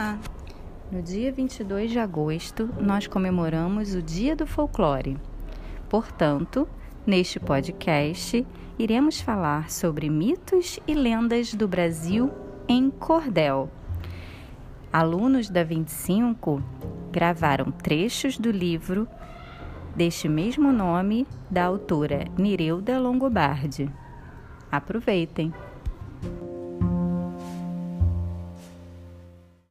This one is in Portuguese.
Olá! No dia 22 de agosto, nós comemoramos o Dia do Folclore. Portanto, neste podcast, iremos falar sobre mitos e lendas do Brasil em cordel. Alunos da 25 gravaram trechos do livro deste mesmo nome da autora Nireuda Longobardi. Aproveitem!